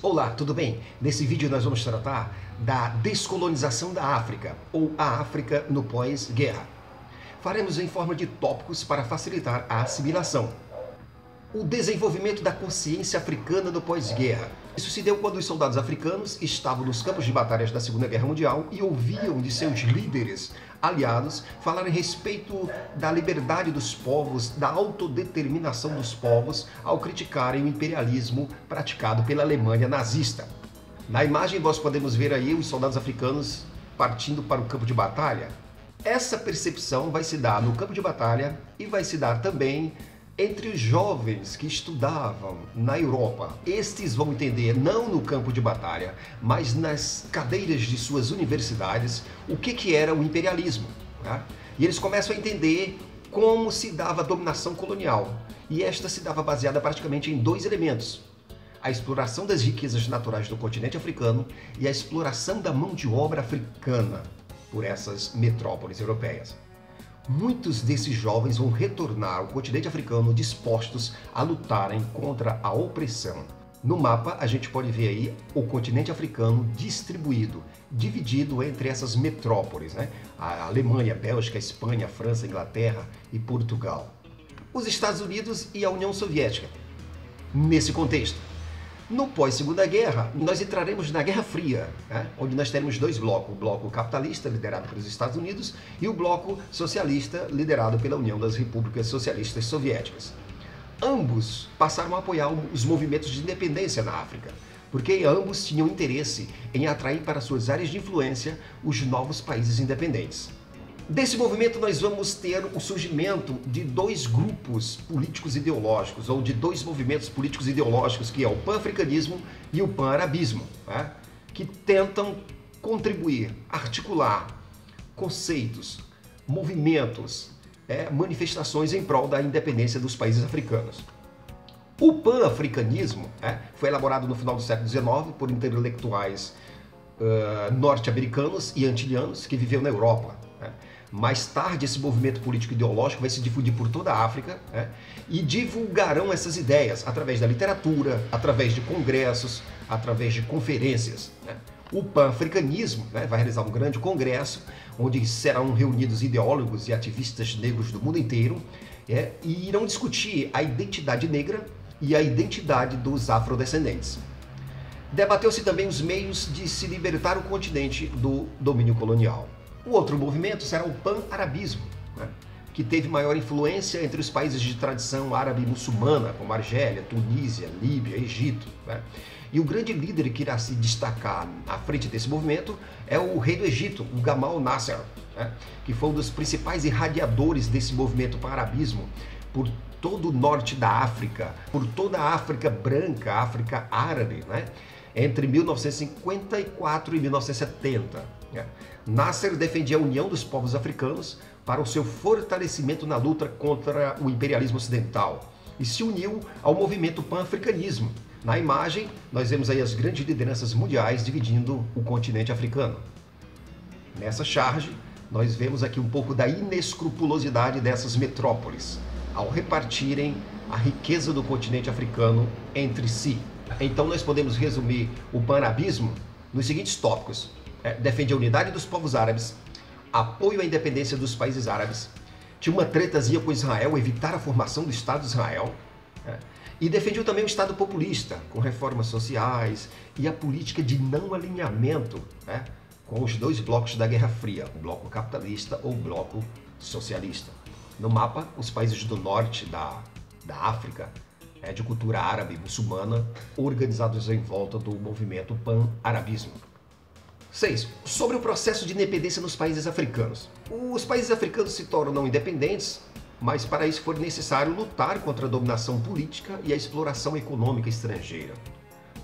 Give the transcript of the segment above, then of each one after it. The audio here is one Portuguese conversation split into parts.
Olá, tudo bem? Nesse vídeo nós vamos tratar da descolonização da África, ou a África no pós-guerra. Faremos em forma de tópicos para facilitar a assimilação. O desenvolvimento da consciência africana no pós-guerra. Isso se deu quando os soldados africanos estavam nos campos de batalhas da Segunda Guerra Mundial e ouviam de seus líderes aliados falar a respeito da liberdade dos povos, da autodeterminação dos povos, ao criticarem o imperialismo praticado pela Alemanha nazista. Na imagem nós podemos ver aí os soldados africanos partindo para o campo de batalha. Essa percepção vai se dar no campo de batalha e vai se dar também entre os jovens que estudavam na Europa, estes vão entender, não no campo de batalha, mas nas cadeiras de suas universidades, o que, que era o imperialismo. Tá? E eles começam a entender como se dava a dominação colonial. E esta se dava baseada praticamente em dois elementos: a exploração das riquezas naturais do continente africano e a exploração da mão de obra africana por essas metrópoles europeias muitos desses jovens vão retornar ao continente africano dispostos a lutarem contra a opressão. No mapa, a gente pode ver aí o continente africano distribuído, dividido entre essas metrópoles, né? A Alemanha, Bélgica, Espanha, França, Inglaterra e Portugal. Os Estados Unidos e a União Soviética. Nesse contexto, no pós-segunda guerra, nós entraremos na Guerra Fria, né? onde nós teremos dois blocos, o bloco capitalista, liderado pelos Estados Unidos, e o bloco socialista, liderado pela União das Repúblicas Socialistas Soviéticas. Ambos passaram a apoiar os movimentos de independência na África, porque ambos tinham interesse em atrair para suas áreas de influência os novos países independentes. Desse movimento nós vamos ter o surgimento de dois grupos políticos ideológicos, ou de dois movimentos políticos ideológicos, que é o pan-africanismo e o pan-arabismo, né? que tentam contribuir, articular conceitos, movimentos, é, manifestações em prol da independência dos países africanos. O pan-africanismo é, foi elaborado no final do século XIX por intelectuais uh, norte-americanos e antilianos que viviam na Europa. Né? Mais tarde, esse movimento político ideológico vai se difundir por toda a África né? e divulgarão essas ideias através da literatura, através de congressos, através de conferências. Né? O pan-africanismo né, vai realizar um grande congresso onde serão reunidos ideólogos e ativistas negros do mundo inteiro é, e irão discutir a identidade negra e a identidade dos afrodescendentes. Debateu-se também os meios de se libertar o continente do domínio colonial. O outro movimento será o pan-arabismo, né? que teve maior influência entre os países de tradição árabe muçulmana, como Argélia, Tunísia, Líbia, Egito. Né? E o grande líder que irá se destacar à frente desse movimento é o rei do Egito, o Gamal Nasser, né? que foi um dos principais irradiadores desse movimento pan-arabismo por todo o norte da África, por toda a África branca, África árabe, né? entre 1954 e 1970. É. Nasser defendia a união dos povos africanos para o seu fortalecimento na luta contra o imperialismo ocidental e se uniu ao movimento pan-africanismo. Na imagem, nós vemos aí as grandes lideranças mundiais dividindo o continente africano. Nessa charge, nós vemos aqui um pouco da inescrupulosidade dessas metrópoles ao repartirem a riqueza do continente africano entre si. Então nós podemos resumir o panarabismo nos seguintes tópicos: defende a unidade dos povos árabes, apoio à independência dos países árabes, tinha uma tretazinha com Israel, evitar a formação do Estado de Israel, é, e defendeu também o Estado populista, com reformas sociais e a política de não alinhamento é, com os dois blocos da Guerra Fria, o bloco capitalista ou o bloco socialista. No mapa, os países do norte da, da África, é, de cultura árabe muçulmana, organizados em volta do movimento pan-arabismo. 6. Sobre o processo de independência nos países africanos. Os países africanos se tornam independentes, mas para isso foi necessário lutar contra a dominação política e a exploração econômica estrangeira.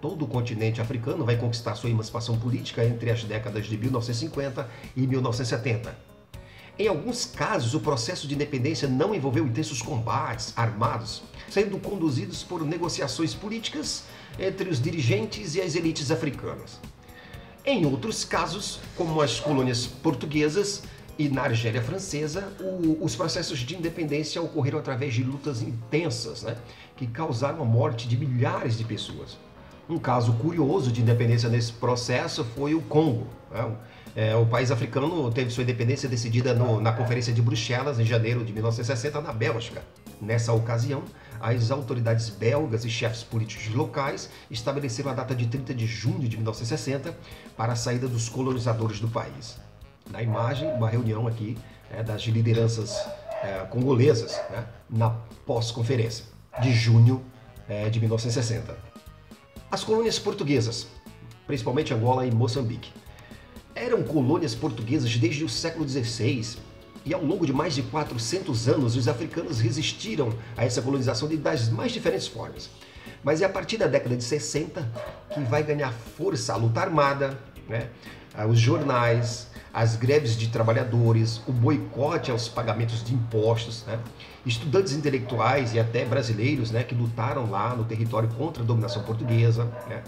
Todo o continente africano vai conquistar sua emancipação política entre as décadas de 1950 e 1970. Em alguns casos, o processo de independência não envolveu intensos combates armados, sendo conduzidos por negociações políticas entre os dirigentes e as elites africanas. Em outros casos, como as colônias portuguesas e na Argélia Francesa, o, os processos de independência ocorreram através de lutas intensas, né, que causaram a morte de milhares de pessoas. Um caso curioso de independência nesse processo foi o Congo. Né? É, o país africano teve sua independência decidida no, na Conferência de Bruxelas, em janeiro de 1960, na Bélgica. Nessa ocasião, as autoridades belgas e chefes políticos locais estabeleceram a data de 30 de junho de 1960 para a saída dos colonizadores do país. Na imagem, uma reunião aqui é, das lideranças é, congolesas né, na pós-conferência de junho é, de 1960. As colônias portuguesas, principalmente Angola e Moçambique, eram colônias portuguesas desde o século XVI e ao longo de mais de 400 anos os africanos resistiram a essa colonização de, das mais diferentes formas. Mas é a partir da década de 60 que vai ganhar força a luta armada, né? os jornais, as greves de trabalhadores, o boicote aos pagamentos de impostos, né? estudantes intelectuais e até brasileiros né, que lutaram lá no território contra a dominação portuguesa. Né?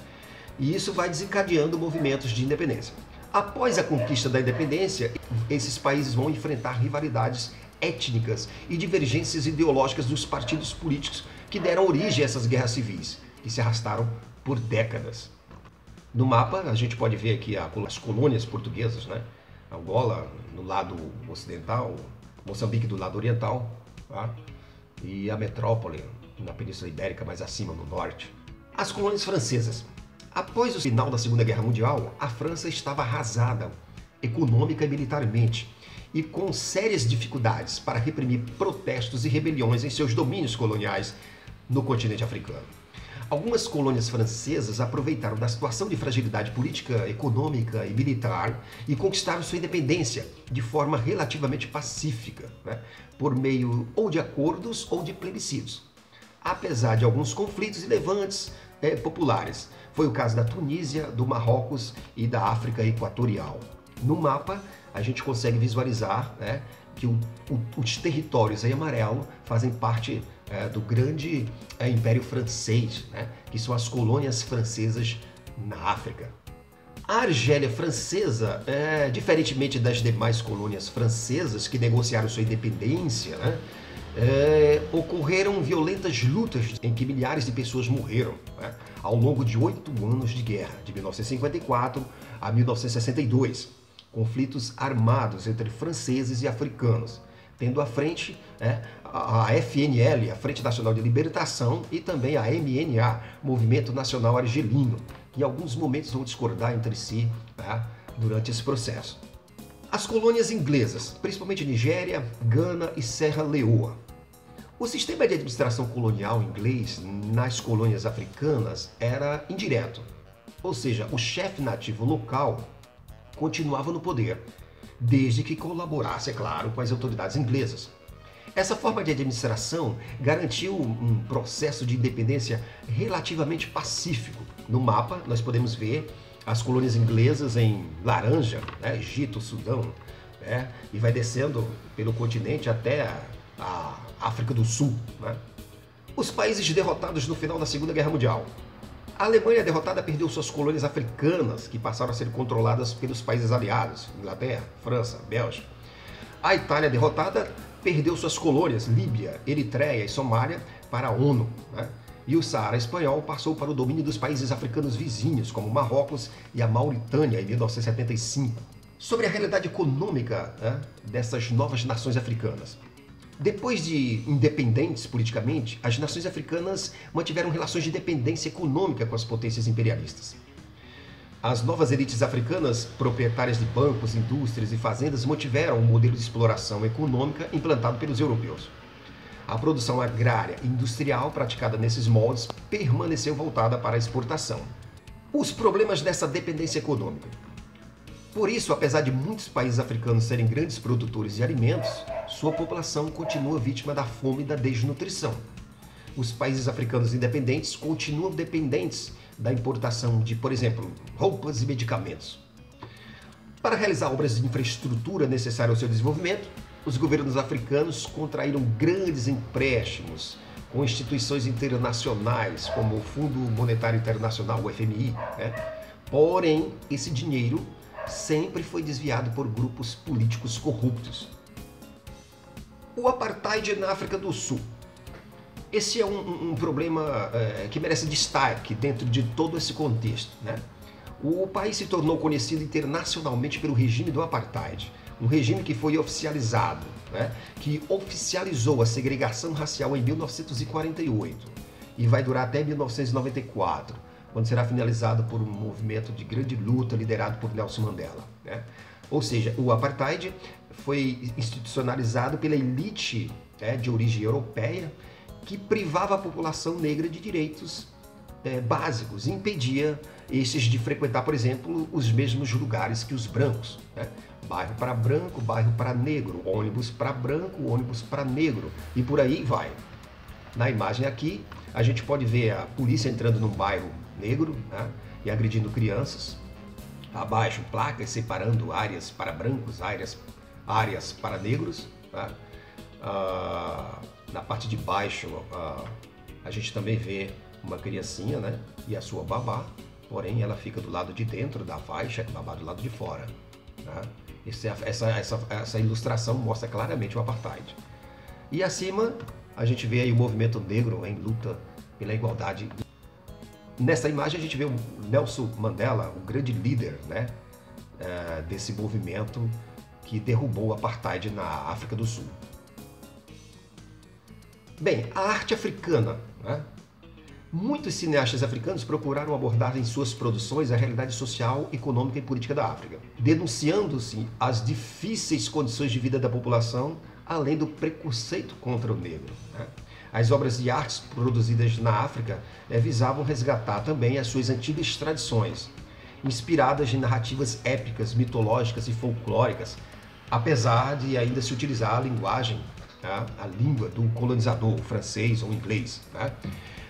E isso vai desencadeando movimentos de independência. Após a conquista da independência, esses países vão enfrentar rivalidades étnicas e divergências ideológicas dos partidos políticos que deram origem a essas guerras civis, que se arrastaram por décadas. No mapa, a gente pode ver aqui as colônias portuguesas, né? Angola no lado ocidental, Moçambique do lado oriental, tá? e a metrópole na Península Ibérica mais acima no norte. As colônias francesas. Após o final da Segunda Guerra Mundial, a França estava arrasada econômica e militarmente e com sérias dificuldades para reprimir protestos e rebeliões em seus domínios coloniais no continente africano. Algumas colônias francesas aproveitaram da situação de fragilidade política, econômica e militar e conquistaram sua independência de forma relativamente pacífica, né? por meio ou de acordos ou de plebiscitos. Apesar de alguns conflitos e levantes é, populares. Foi o caso da Tunísia, do Marrocos e da África Equatorial. No mapa, a gente consegue visualizar né, que o, o, os territórios em amarelo fazem parte é, do grande é, Império Francês, né, que são as colônias francesas na África. A Argélia Francesa, é, diferentemente das demais colônias francesas que negociaram sua independência, né, é, ocorreram violentas lutas em que milhares de pessoas morreram né, ao longo de oito anos de guerra, de 1954 a 1962 conflitos armados entre franceses e africanos, tendo à frente é, a FNL, a Frente Nacional de Libertação, e também a MNA, Movimento Nacional Argelino, que em alguns momentos vão discordar entre si tá, durante esse processo. As colônias inglesas, principalmente Nigéria, Gana e Serra Leoa. O sistema de administração colonial inglês nas colônias africanas era indireto, ou seja, o chefe nativo local continuava no poder, desde que colaborasse, é claro, com as autoridades inglesas. Essa forma de administração garantiu um processo de independência relativamente pacífico. No mapa, nós podemos ver as colônias inglesas em laranja, né? Egito, Sudão, né? e vai descendo pelo continente até a África do Sul. Né? Os países derrotados no final da Segunda Guerra Mundial a Alemanha derrotada perdeu suas colônias africanas, que passaram a ser controladas pelos países aliados, Inglaterra, França, Bélgica. A Itália derrotada perdeu suas colônias, Líbia, Eritreia e Somália, para a ONU. Né? E o Saara espanhol passou para o domínio dos países africanos vizinhos, como Marrocos e a Mauritânia, em 1975. Sobre a realidade econômica né, dessas novas nações africanas. Depois de independentes politicamente, as nações africanas mantiveram relações de dependência econômica com as potências imperialistas. As novas elites africanas, proprietárias de bancos, indústrias e fazendas, mantiveram o um modelo de exploração econômica implantado pelos europeus. A produção agrária e industrial praticada nesses moldes permaneceu voltada para a exportação. Os problemas dessa dependência econômica por isso, apesar de muitos países africanos serem grandes produtores de alimentos, sua população continua vítima da fome e da desnutrição. Os países africanos independentes continuam dependentes da importação de, por exemplo, roupas e medicamentos. Para realizar obras de infraestrutura necessárias ao seu desenvolvimento, os governos africanos contraíram grandes empréstimos com instituições internacionais, como o Fundo Monetário Internacional, o FMI. Né? Porém, esse dinheiro sempre foi desviado por grupos políticos corruptos. O apartheid na África do Sul. esse é um, um problema é, que merece destaque dentro de todo esse contexto. Né? O país se tornou conhecido internacionalmente pelo regime do apartheid, um regime que foi oficializado, né? que oficializou a segregação racial em 1948 e vai durar até 1994, quando será finalizado por um movimento de grande luta liderado por Nelson Mandela. Né? Ou seja, o apartheid foi institucionalizado pela elite né, de origem europeia que privava a população negra de direitos é, básicos, impedia esses de frequentar, por exemplo, os mesmos lugares que os brancos. Né? Bairro para branco, bairro para negro, ônibus para branco, ônibus para negro e por aí vai. Na imagem aqui, a gente pode ver a polícia entrando num bairro negro né? e agredindo crianças. Abaixo, placas separando áreas para brancos, áreas, áreas para negros. Né? Ah, na parte de baixo, ah, a gente também vê uma criancinha, né? E a sua babá, porém ela fica do lado de dentro da faixa, babá do lado de fora. Né? Essa, essa, essa, essa ilustração mostra claramente o apartheid. E acima, a gente vê aí o movimento negro em luta pela igualdade. Nessa imagem a gente vê o Nelson Mandela, o grande líder né, eh, desse movimento que derrubou o apartheid na África do Sul. Bem, a arte africana. Né? Muitos cineastas africanos procuraram abordar em suas produções a realidade social, econômica e política da África, denunciando-se as difíceis condições de vida da população, além do preconceito contra o negro. Né? As obras de artes produzidas na África é, visavam resgatar também as suas antigas tradições, inspiradas em narrativas épicas, mitológicas e folclóricas, apesar de ainda se utilizar a linguagem tá? a língua do colonizador, francês ou inglês. Tá?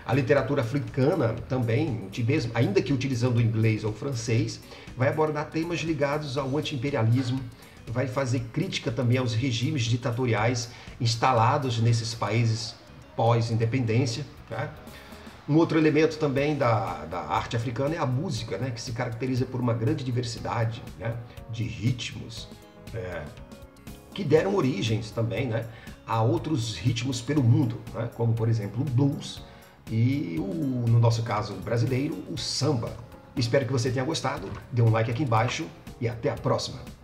A literatura africana também, mesmo, ainda que utilizando o inglês ou o francês, vai abordar temas ligados ao anti-imperialismo, vai fazer crítica também aos regimes ditatoriais instalados nesses países pós-independência. Tá? Um outro elemento também da, da arte africana é a música, né, que se caracteriza por uma grande diversidade né, de ritmos, é, que deram origens também né, a outros ritmos pelo mundo, né? como por exemplo o blues e, o, no nosso caso brasileiro, o samba. Espero que você tenha gostado, dê um like aqui embaixo e até a próxima!